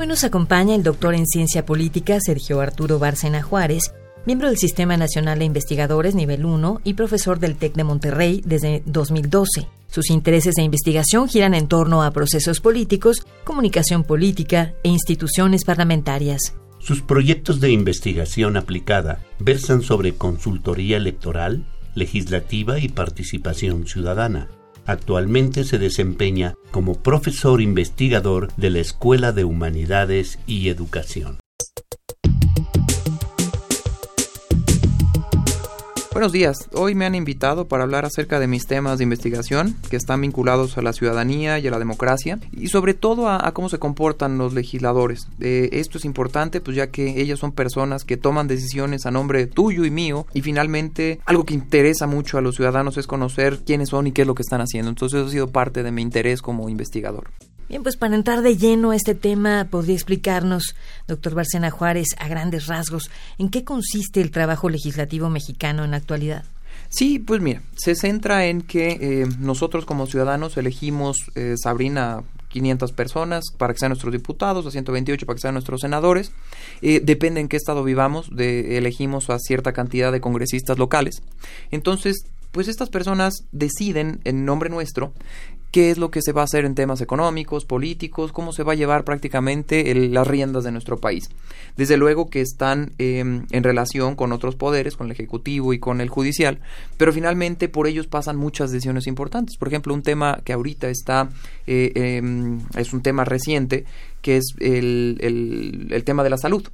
Hoy nos acompaña el doctor en Ciencia Política Sergio Arturo Bárcena Juárez, miembro del Sistema Nacional de Investigadores Nivel 1 y profesor del TEC de Monterrey desde 2012. Sus intereses de investigación giran en torno a procesos políticos, comunicación política e instituciones parlamentarias. Sus proyectos de investigación aplicada versan sobre consultoría electoral, legislativa y participación ciudadana Actualmente se desempeña como profesor investigador de la Escuela de Humanidades y Educación. Buenos días, hoy me han invitado para hablar acerca de mis temas de investigación que están vinculados a la ciudadanía y a la democracia y sobre todo a, cómo se comportan los legisladores. Eh, esto es importante pues ya que ellas son personas que toman decisiones a nombre tuyo y mío y finalmente algo que interesa mucho a los ciudadanos es conocer quiénes son y qué es lo que están haciendo. Entonces eso ha sido parte de mi interés como investigador. Bien, pues para entrar de lleno a este tema, ¿podría explicarnos, doctor Barcena Juárez, a grandes rasgos, en qué consiste el trabajo legislativo mexicano en la actualidad? Sí, pues mira, se centra en que eh, nosotros como ciudadanos elegimos, eh, Sabrina, 500 personas para que sean nuestros diputados, a 128 para que sean nuestros senadores. Eh, depende en qué estado vivamos, de, elegimos a cierta cantidad de congresistas locales. Entonces, pues estas personas deciden en nombre nuestro qué es lo que se va a hacer en temas económicos, políticos, cómo se va a llevar prácticamente las riendas de nuestro país. Desde luego que están em, en relación con otros poderes, con el Ejecutivo y con el Judicial, pero finalmente por ellos pasan muchas decisiones importantes. Por ejemplo, un tema que ahorita está, eh, em, es un tema reciente, que es el, tema de la salud.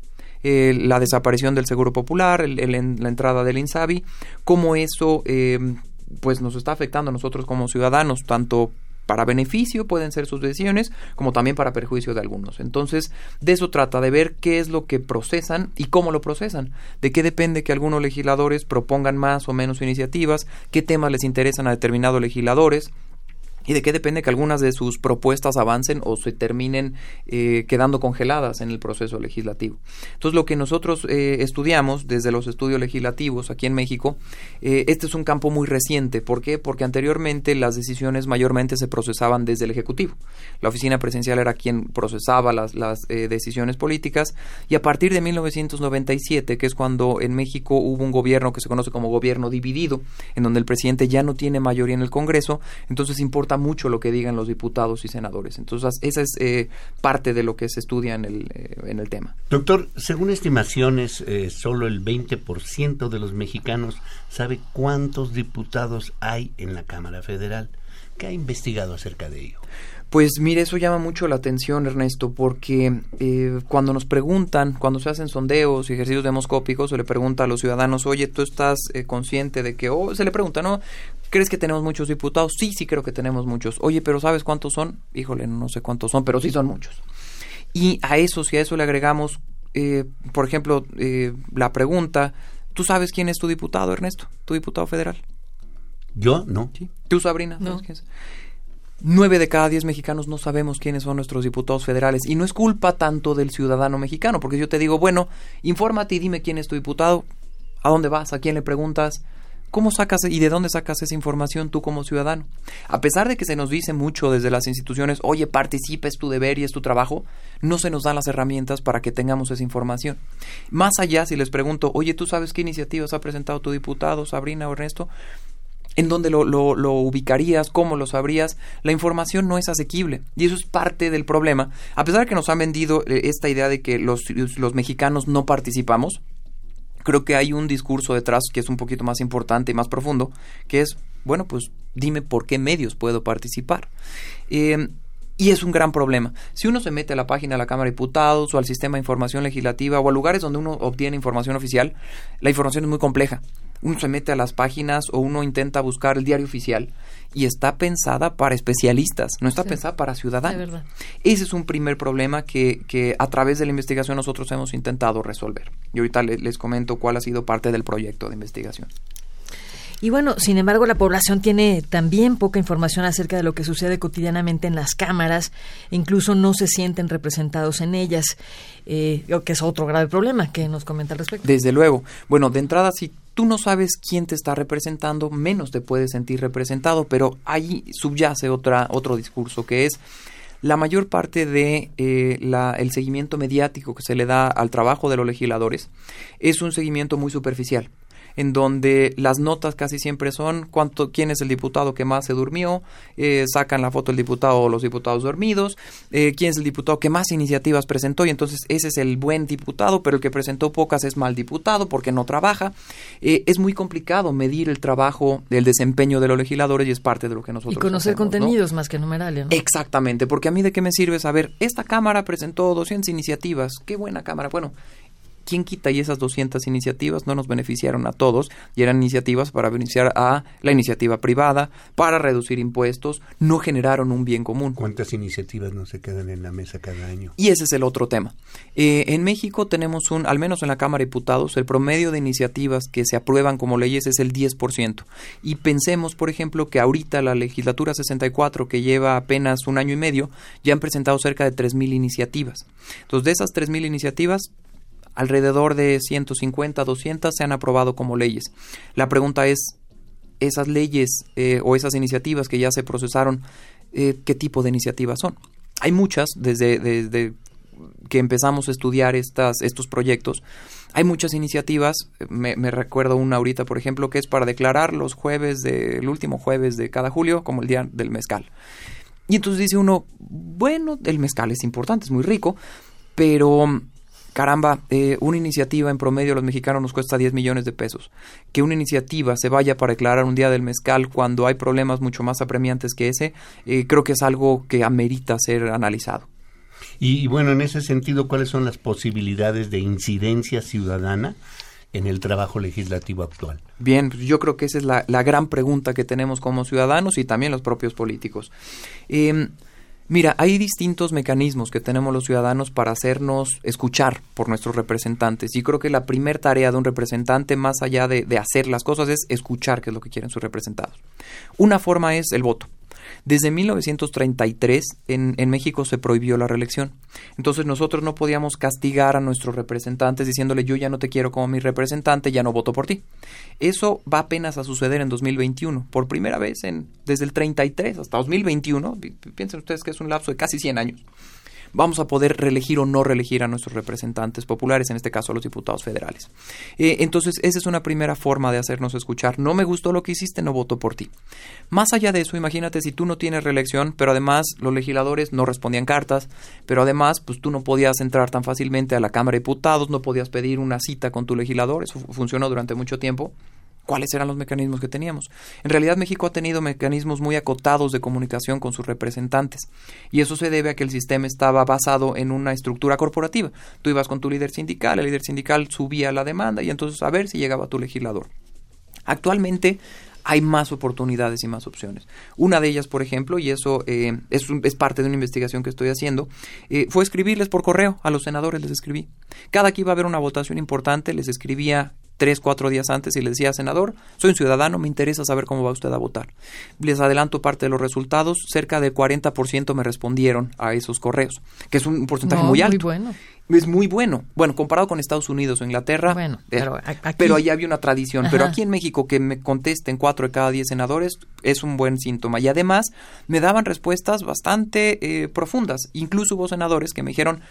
La desaparición del Seguro Popular, la entrada del INSABI, cómo eso em, pues nos está afectando a nosotros como ciudadanos, tanto para beneficio pueden ser sus decisiones, como también para perjuicio de algunos. Entonces, de eso trata, de ver qué es lo que procesan y cómo lo procesan, de qué depende que algunos legisladores propongan más o menos iniciativas, qué temas les interesan a determinados legisladores, y de qué depende que algunas de sus propuestas avancen o se terminen eh, quedando congeladas en el proceso legislativo. Entonces, lo que nosotros eh, estudiamos desde los estudios legislativos aquí en México, eh, este es un campo muy reciente. ¿Por qué? Porque anteriormente las decisiones mayormente se procesaban desde el Ejecutivo. La oficina presidencial era quien procesaba las, decisiones políticas y a partir de 1997, que es cuando en México hubo un gobierno que se conoce como gobierno dividido, en donde el presidente ya no tiene mayoría en el Congreso, entonces importa mucho lo que digan los diputados y senadores. Entonces, esa es eh, parte de lo que se estudia en el, eh, en el tema. Doctor, según estimaciones, eh, solo el 20% de los mexicanos sabe cuántos diputados hay en la Cámara Federal. ¿Qué ha investigado acerca de ello? Pues mire, eso llama mucho la atención, Ernesto, porque eh, cuando nos preguntan, cuando se hacen sondeos y ejercicios demoscópicos, se le pregunta a los ciudadanos, oye, ¿tú estás eh, consciente de que, o se le pregunta, ¿no? ¿Crees que tenemos muchos diputados? Sí, sí creo que tenemos muchos. Oye, pero ¿sabes cuántos son? Híjole, no sé cuántos son, pero sí son muchos. Y a eso, si a eso le agregamos, eh, por ejemplo, la pregunta, ¿tú sabes quién es tu diputado, Ernesto? ¿Tu diputado federal? Yo, no. ¿Tú, Sabrina? No. Nueve de cada diez mexicanos no sabemos quiénes son nuestros diputados federales. Y no es culpa tanto del ciudadano mexicano, porque yo te digo, bueno, infórmate y dime quién es tu diputado, a dónde vas, a quién le preguntas, cómo sacas y de dónde sacas esa información tú como ciudadano. A pesar de que se nos dice mucho desde las instituciones, oye, participa, es tu deber y es tu trabajo, no se nos dan las herramientas para que tengamos esa información. Más allá, si les pregunto, oye, ¿tú sabes qué iniciativas ha presentado tu diputado, Sabrina o Ernesto? En dónde lo, lo, ubicarías, cómo lo sabrías, la información no es asequible y eso es parte del problema. A pesar de que nos han vendido eh, esta idea de que los, los mexicanos no participamos, creo que hay un discurso detrás que es un poquito más importante y más profundo, que es, bueno, pues dime por qué medios puedo participar. Em, y es un gran problema. Si uno se mete a la página de la Cámara de Diputados o al sistema de información legislativa o a lugares donde uno obtiene información oficial, la información es muy compleja uno se mete a las páginas o uno intenta buscar el diario oficial y está pensada para especialistas, no está pensada para ciudadanos. Ese es un primer problema que, que, a través de la investigación nosotros hemos intentado resolver. Y ahorita les comento cuál ha sido parte del proyecto de investigación. Y bueno, sin embargo, la población tiene también poca información acerca de lo que sucede cotidianamente en las cámaras, incluso no se sienten representados en ellas, eh, que es otro grave problema que nos comenta al respecto. Desde luego. Bueno, de entrada, si tú no sabes quién te está representando, menos te puedes sentir representado, pero ahí subyace otra, otro discurso que es la mayor parte de eh, el seguimiento mediático que se le da al trabajo de los legisladores es un seguimiento muy superficial en donde las notas casi siempre son cuánto, quién es el diputado que más se durmió, eh, sacan la foto del diputado o los diputados dormidos, eh, quién es el diputado que más iniciativas presentó y entonces ese es el buen diputado, pero el que presentó pocas es mal diputado porque no trabaja. Eh, es muy complicado medir el trabajo, el desempeño de los legisladores y es parte de lo que nosotros Y conocer contenidos más que numerales. Exactamente, porque a mí de qué me sirve saber, esta Cámara presentó 200 iniciativas, qué buena Cámara. Bueno, ¿quién quita y esas 200 iniciativas no nos beneficiaron a todos y eran iniciativas para beneficiar a la iniciativa privada, para reducir impuestos, no generaron un bien común. ¿Cuántas iniciativas no se quedan en la mesa cada año? Y ese es el otro tema. Eh, en México tenemos un, al menos en la Cámara de Diputados, el promedio de iniciativas que se aprueban como leyes es el 10%. Y pensemos, por ejemplo, que ahorita la legislatura 64, que lleva apenas un año y medio, ya han presentado cerca de 3.000 iniciativas. Entonces, de esas 3.000 iniciativas, alrededor de 150, 200 se han aprobado como leyes. La pregunta es, esas leyes eh, o esas iniciativas que ya se procesaron, eh, ¿qué tipo de iniciativas son? Hay muchas, desde, desde que empezamos a estudiar estas, estos proyectos, hay muchas iniciativas, me, recuerdo una ahorita, por ejemplo, que es para declarar los jueves, de, el último jueves de cada julio como el día del mezcal. Y entonces dice uno, bueno, el mezcal es importante, es muy rico, pero caramba, eh, una iniciativa en promedio a los mexicanos nos cuesta 10 millones de pesos. Que una iniciativa se vaya para declarar un día del mezcal cuando hay problemas mucho más apremiantes que ese, eh, creo que es algo que amerita ser analizado. Y, bueno, en ese sentido, ¿cuáles son las posibilidades de incidencia ciudadana en el trabajo legislativo actual? Bien, pues yo creo que esa es la, la gran pregunta que tenemos como ciudadanos y también los propios políticos. Eh, Mira, hay distintos mecanismos que tenemos los ciudadanos para hacernos escuchar por nuestros representantes y creo que la primera tarea de un representante, más allá de, de, hacer las cosas, es escuchar qué es lo que quieren sus representados. Una forma es el voto. Desde 1933 en, en, México se prohibió la reelección. Entonces nosotros no podíamos castigar a nuestros representantes diciéndole yo ya no te quiero como mi representante, ya no voto por ti. Eso va apenas a suceder en 2021. Por primera vez en, desde el 33 hasta 2021, piensen ustedes que es un lapso de casi 100 años vamos a poder reelegir o no reelegir a nuestros representantes populares, en este caso a los diputados federales. Eh, entonces, esa es una primera forma de hacernos escuchar. No me gustó lo que hiciste, no voto por ti. Más allá de eso, imagínate si tú no tienes reelección, pero además los legisladores no respondían cartas, pero además, pues tú no podías entrar tan fácilmente a la Cámara de Diputados, no podías pedir una cita con tu legislador, eso funcionó durante mucho tiempo cuáles eran los mecanismos que teníamos. En realidad México ha tenido mecanismos muy acotados de comunicación con sus representantes y eso se debe a que el sistema estaba basado en una estructura corporativa. Tú ibas con tu líder sindical, el líder sindical subía la demanda y entonces a ver si llegaba tu legislador. Actualmente hay más oportunidades y más opciones. Una de ellas, por ejemplo, y eso eh, es, parte de una investigación que estoy haciendo, eh, fue escribirles por correo a los senadores, les escribí. Cada que iba a haber una votación importante, les escribía tres, cuatro días antes y le decía, senador, soy un ciudadano, me interesa saber cómo va usted a votar. Les adelanto parte de los resultados, cerca del 40% me respondieron a esos correos, que es un porcentaje muy alto. Muy bueno. Es muy bueno. Bueno, comparado con Estados Unidos o Inglaterra, bueno, eh, pero, pero ahí había una tradición. Pero aquí en México que me contesten cuatro de cada diez senadores es un buen síntoma. Y además me daban respuestas bastante eh, profundas. Incluso hubo senadores que me dijeron,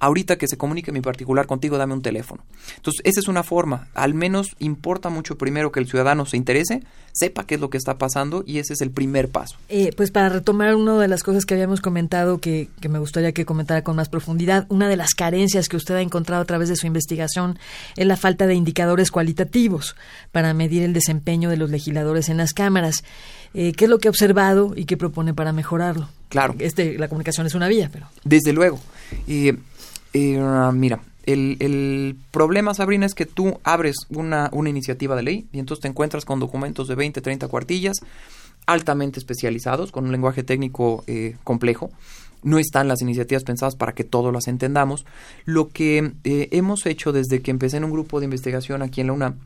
ahorita que se comunique mi particular contigo, dame un teléfono. Entonces, esa es una forma. Al menos importa mucho primero que el ciudadano se interese, sepa qué es lo que está pasando y ese es el primer paso. Eh, pues para retomar una de las cosas que habíamos comentado que, que me gustaría que comentara con más profundidad, una de las carencias que usted ha encontrado a través de su investigación es la falta de indicadores cualitativos para medir el desempeño de los legisladores en las cámaras. Eh, ¿Qué es lo que ha observado y qué propone para mejorarlo? Claro. Este, la comunicación es una vía, pero... Desde luego. Eh, eh, mira, el, problema, Sabrina, es que tú abres una, una iniciativa de ley y entonces te encuentras con documentos de 20, 30 cuartillas altamente especializados, con un lenguaje técnico eh, complejo. No están las iniciativas pensadas para que todos las entendamos. Lo que eh, hemos hecho desde que empecé en un grupo de investigación aquí en la UNAM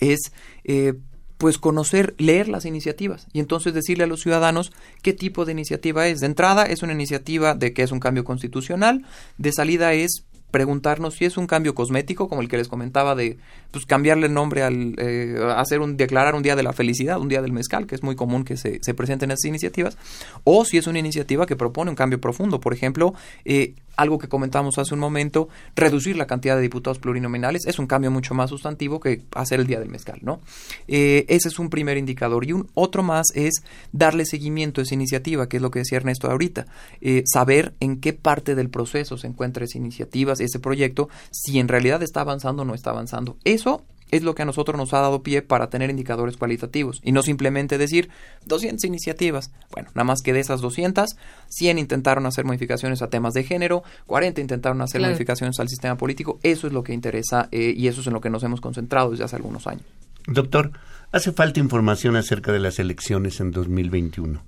es eh, pues conocer, leer las iniciativas y entonces decirle a los ciudadanos qué tipo de iniciativa es. De entrada es una iniciativa de que es un cambio constitucional, de salida es preguntarnos si es un cambio cosmético, como el que les comentaba de pues, cambiarle el nombre al eh, hacer un declarar un día de la felicidad, un día del mezcal, que es muy común que se, se presenten esas iniciativas, o si es una iniciativa que propone un cambio profundo. Por ejemplo, eh, algo que comentamos hace un momento, reducir la cantidad de diputados plurinominales es un cambio mucho más sustantivo que hacer el día del mezcal, ¿no? Eh, ese es un primer indicador. Y un otro más es darle seguimiento a esa iniciativa, que es lo que decía Ernesto ahorita. Eh, saber en qué parte del proceso se encuentra esa iniciativa, ese proyecto, si en realidad está avanzando o no está avanzando. Eso es lo que a nosotros nos ha dado pie para tener indicadores cualitativos y no simplemente decir 200 iniciativas. Bueno, nada más que de esas 200, 100 intentaron hacer modificaciones a temas de género, 40 intentaron hacer modificaciones al sistema político. Eso es lo que interesa eh, y eso es en lo que nos hemos concentrado desde hace algunos años. Doctor, hace falta información acerca de las elecciones en 2021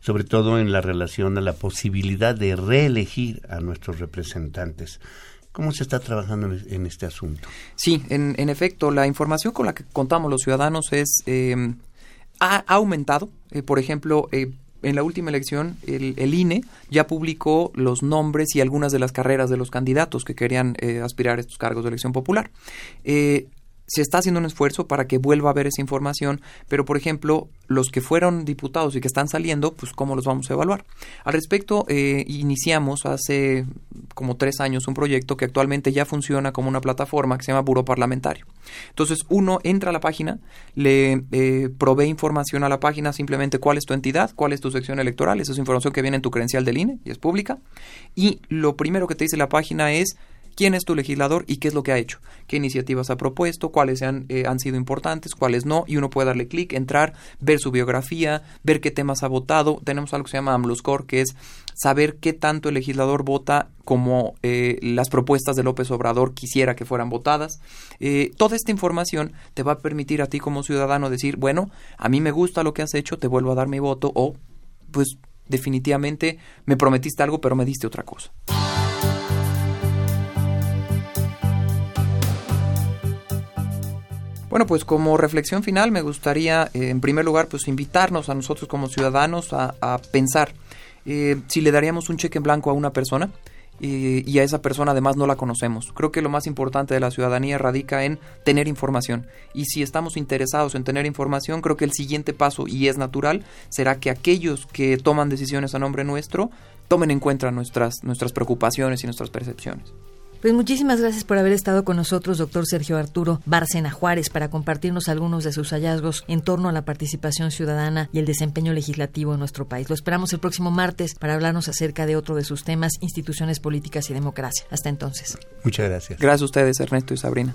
sobre todo en la relación a la posibilidad de reelegir a nuestros representantes. ¿Cómo se está trabajando en este asunto? Sí, en, efecto, la información con la que contamos los ciudadanos es em, ha, aumentado. Eh, por ejemplo, eh, en la última elección, el, el, INE ya publicó los nombres y algunas de las carreras de los candidatos que querían eh, aspirar a estos cargos de elección popular se está haciendo un esfuerzo para que vuelva a haber esa información, pero por ejemplo, los que fueron diputados y que están saliendo, pues cómo los vamos a evaluar. Al respecto, eh, iniciamos hace como tres años un proyecto que actualmente ya funciona como una plataforma que se llama Buro Parlamentario. Entonces, uno entra a la página, le eh, provee información a la página, simplemente cuál es tu entidad, cuál es tu sección electoral, esa es información que viene en tu credencial del INE y es pública, y lo primero que te dice la página es quién es tu legislador y qué es lo que ha hecho, qué iniciativas ha propuesto, cuáles han, eh, han sido importantes, cuáles no, y uno puede darle clic, entrar, ver su biografía, ver qué temas ha votado. Tenemos algo que se llama AMLOSCORE, que es saber qué tanto el legislador vota como eh, las propuestas de López Obrador quisiera que fueran votadas. Eh, toda esta información te va a permitir a ti como ciudadano decir, bueno, a mí me gusta lo que has hecho, te vuelvo a dar mi voto, o pues definitivamente me prometiste algo, pero me diste otra cosa. Bueno, pues como reflexión final me gustaría, eh, en primer lugar, pues invitarnos a nosotros como ciudadanos a, pensar eh, si le daríamos un cheque en blanco a una persona eh, y a esa persona además no la conocemos. Creo que lo más importante de la ciudadanía radica en tener información y si estamos interesados en tener información, creo que el siguiente paso, y es natural, será que aquellos que toman decisiones a nombre nuestro tomen en cuenta nuestras, nuestras preocupaciones y nuestras percepciones. Pues muchísimas gracias por haber estado con nosotros, doctor Sergio Arturo Bárcena Juárez, para compartirnos algunos de sus hallazgos en torno a la participación ciudadana y el desempeño legislativo en nuestro país. Lo esperamos el próximo martes para hablarnos acerca de otro de sus temas, instituciones políticas y democracia. Hasta entonces. Muchas gracias. Gracias a ustedes, Ernesto y Sabrina.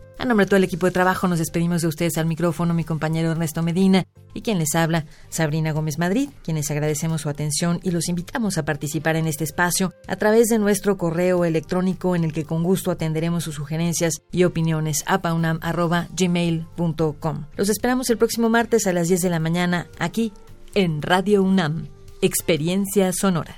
A nombre de todo el equipo de trabajo nos despedimos de ustedes al micrófono mi compañero Ernesto Medina y quien les habla Sabrina Gómez Madrid, quienes agradecemos su atención y los invitamos a participar en este espacio a través de nuestro correo electrónico en el que con gusto atenderemos sus sugerencias y opiniones a paunam.gmail.com. Los esperamos el próximo martes a las 10 de la mañana aquí en Radio UNAM, Experiencia Sonora.